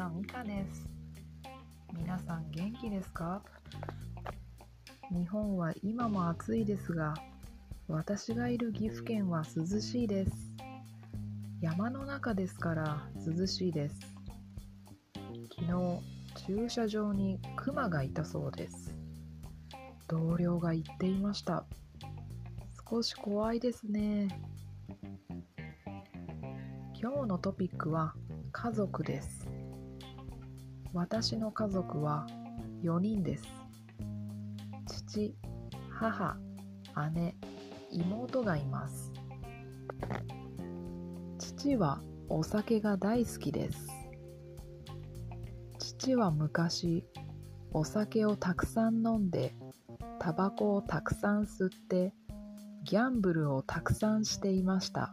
のみかです。皆さん元気ですか？日本は今も暑いですが私がいる岐阜県は涼しいです。山の中ですから涼しいです。昨日駐車場にクマがいたそうです。同僚が言っていました。少し怖いですね。今日のトピックは家族です。私の家族は4人です。父母姉妹がいます。父はお酒が大好きです。父は昔お酒をたくさん飲んでタバコをたくさん吸ってギャンブルをたくさんしていました。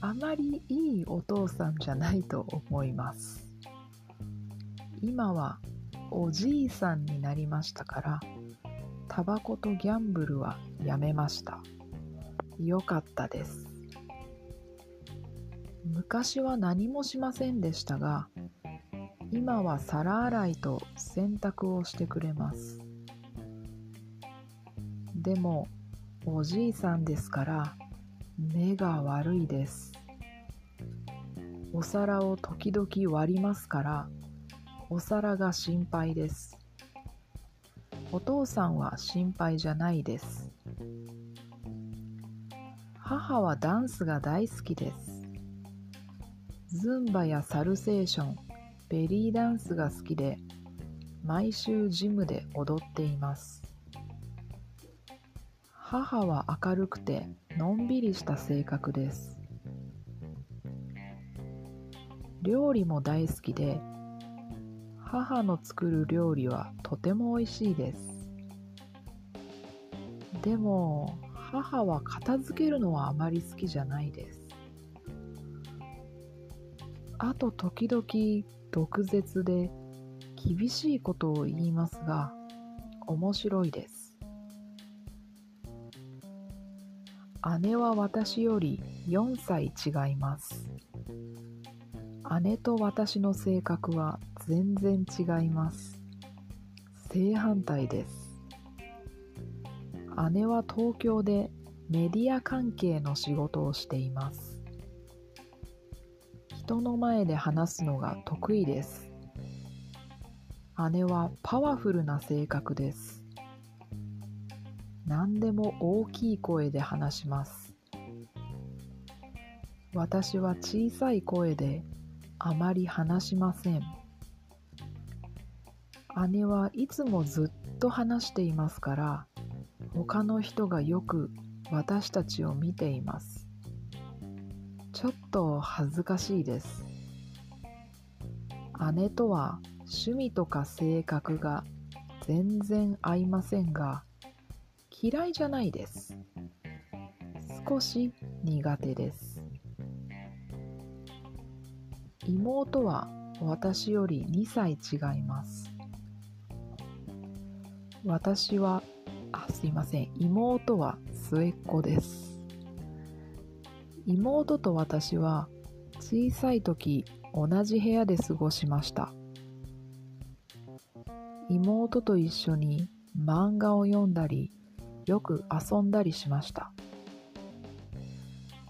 あまりいいお父さんじゃないと思います。今はおじいさんになりましたからタバコとギャンブルはやめました。よかったです。昔は何もしませんでしたが今は皿洗いと洗濯をしてくれます。でもおじいさんですから目が悪いです。お皿を時々割りますからお皿が心配です。お父さんは心配じゃないです。母はダンスが大好きです。ズンバやサルセーションベリーダンスが好きで毎週ジムで踊っています。母は明るくてのんびりした性格です。料理も大好きで母の作る料理はとても美味しいです。でも母は片付けるのはあまり好きじゃないです。あと時々毒舌で厳しいことを言いますが面白いです。姉は私より4歳違います。姉と私の性格は全然違います。正反対です。姉は東京でメディア関係の仕事をしています。人の前で話すのが得意です。姉はパワフルな性格です。何でも大きい声で話します。私は小さい声であまり話しません。姉はいつもずっと話していますから他の人がよく私たちを見ています。ちょっと恥ずかしいです。姉とは趣味とか性格が全然合いませんが嫌いじゃないです。少し苦手です。妹は私より2歳違います。私はあすいません。妹は末っ子です。妹と私は小さい時同じ部屋で過ごしました。妹と一緒に漫画を読んだりよく遊んだりしました。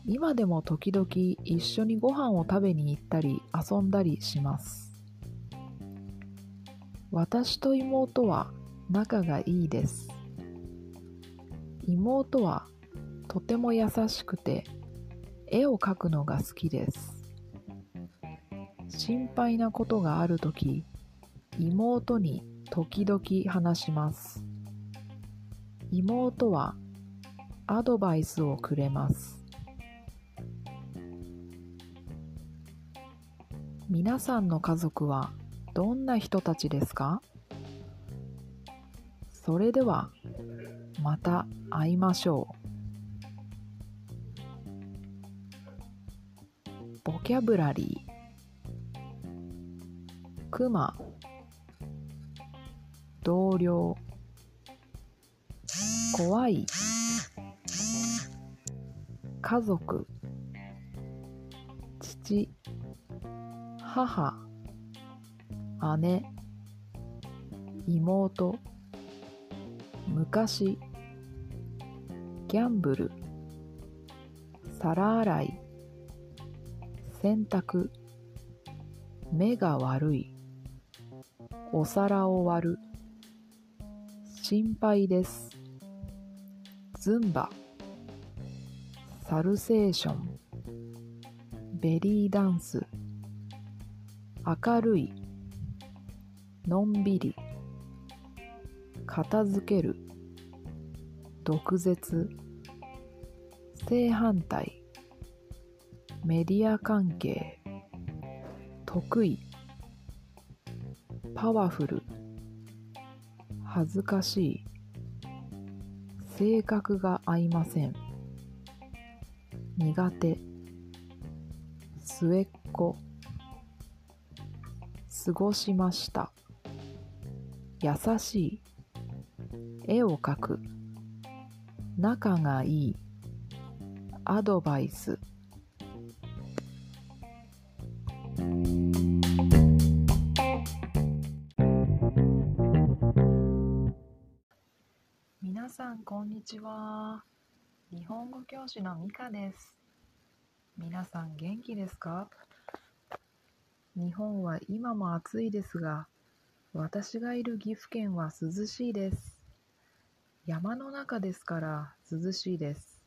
今でも時々一緒にご飯を食べに行ったり遊んだりします。私と妹は仲がいいです。妹はとても優しくて絵を描くのが好きです。心配なことがあるとき妹に時々話します。妹はアドバイスをくれます。皆さんの家族はどんな人たちですか？それではまた会いましょう。ボキャブラリー。クマ。同僚。怖い。家族。父。母。姉。妹。昔。ギャンブル。皿洗い。洗濯。目が悪い。お皿を割る。心配です。ズンバ。サルセーション。ベリーダンス。明るい。のんびり。片付ける。毒舌。正反対。メディア関係。得意。パワフル。恥ずかしい。性格が合いません。苦手。末っ子。過ごしました。優しい。絵を描く。仲がいい。アドバイス。皆さんこんにちは。日本語教師のミカです。皆さん元気ですか？日本は今も暑いですが私がいる岐阜県は涼しいです。山の中ですから涼しいです。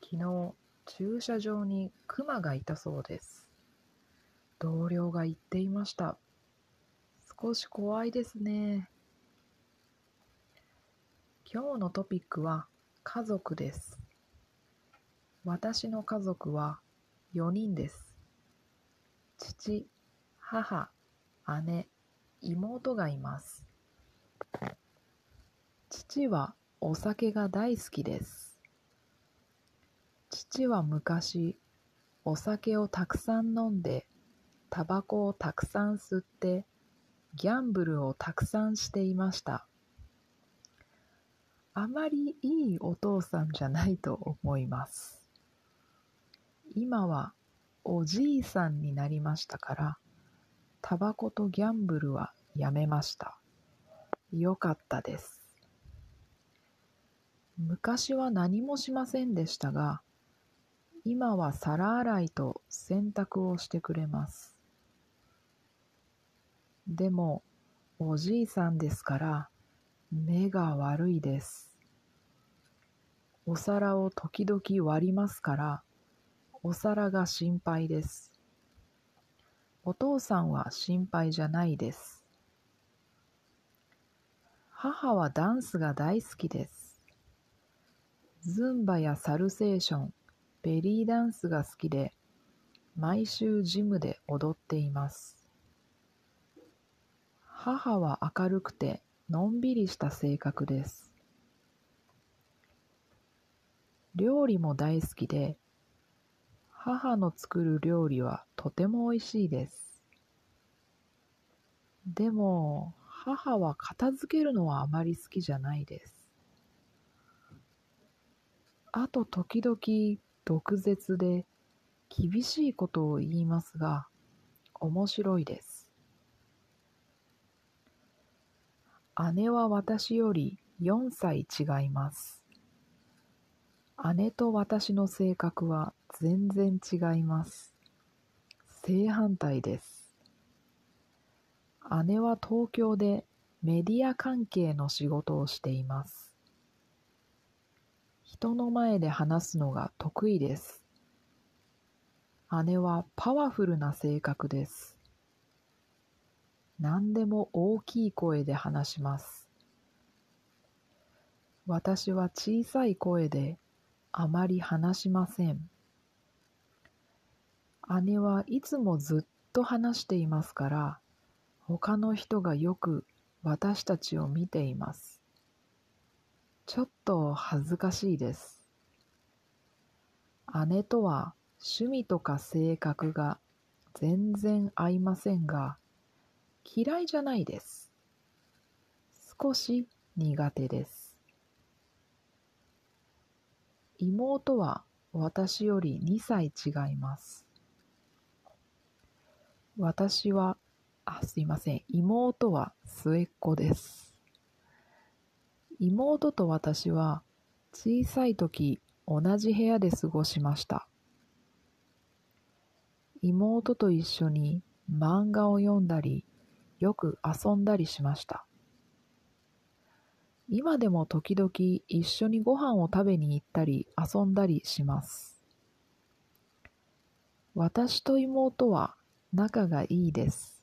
昨日駐車場にクマがいたそうです。同僚が言っていました。少し怖いですね。今日のトピックは家族です。私の家族は4人です。父母姉妹がいます。父はお酒が大好きです。父は昔お酒をたくさん飲んでタバコをたくさん吸ってギャンブルをたくさんしていました。あまりいいお父さんじゃないと思います。今はおじいさんになりましたからタバコとギャンブルはやめました。よかったです。昔は何もしませんでしたが今は皿洗いと洗濯をしてくれます。でもおじいさんですから目が悪いです。お皿を時々割りますからお皿が心配です。お父さんは心配じゃないです。母はダンスが大好きです。ズンバやサルセーションベリーダンスが好きで毎週ジムで踊っています。母は明るくてのんびりした性格です。料理も大好きで母の作る料理はとても美味しいです。でも母は片付けるのはあまり好きじゃないです。あと時々毒舌で厳しいことを言いますが面白いです姉は私より4歳違います。姉と私の性格は全然違います。正反対です。姉は東京でメディア関係の仕事をしています。人の前で話すのが得意です。姉はパワフルな性格です。何でも大きい声で話します。私は小さい声であまり話しません。姉はいつもずっと話していますから、他の人がよく私たちを見ています。ちょっと恥ずかしいです。姉とは趣味とか性格が全然合いませんが、嫌いじゃないです。少し苦手です。妹は私より2歳違います。私は、あ、すいません。妹は末っ子です。妹と私は小さい時同じ部屋で過ごしました。妹と一緒に漫画を読んだり、よく遊んだりしました。今でも時々一緒にご飯を食べに行ったり遊んだりします。私と妹は仲がいいです。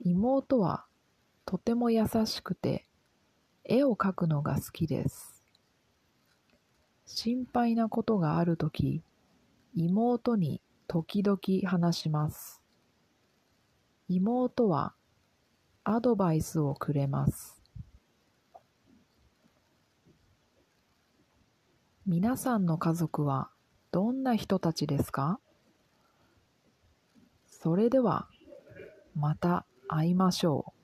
妹はとても優しくて絵を描くのが好きです。心配なことがあるとき、妹に時々話します。妹はアドバイスをくれます。皆さんの家族はどんな人たちですか？それではまた会いましょう。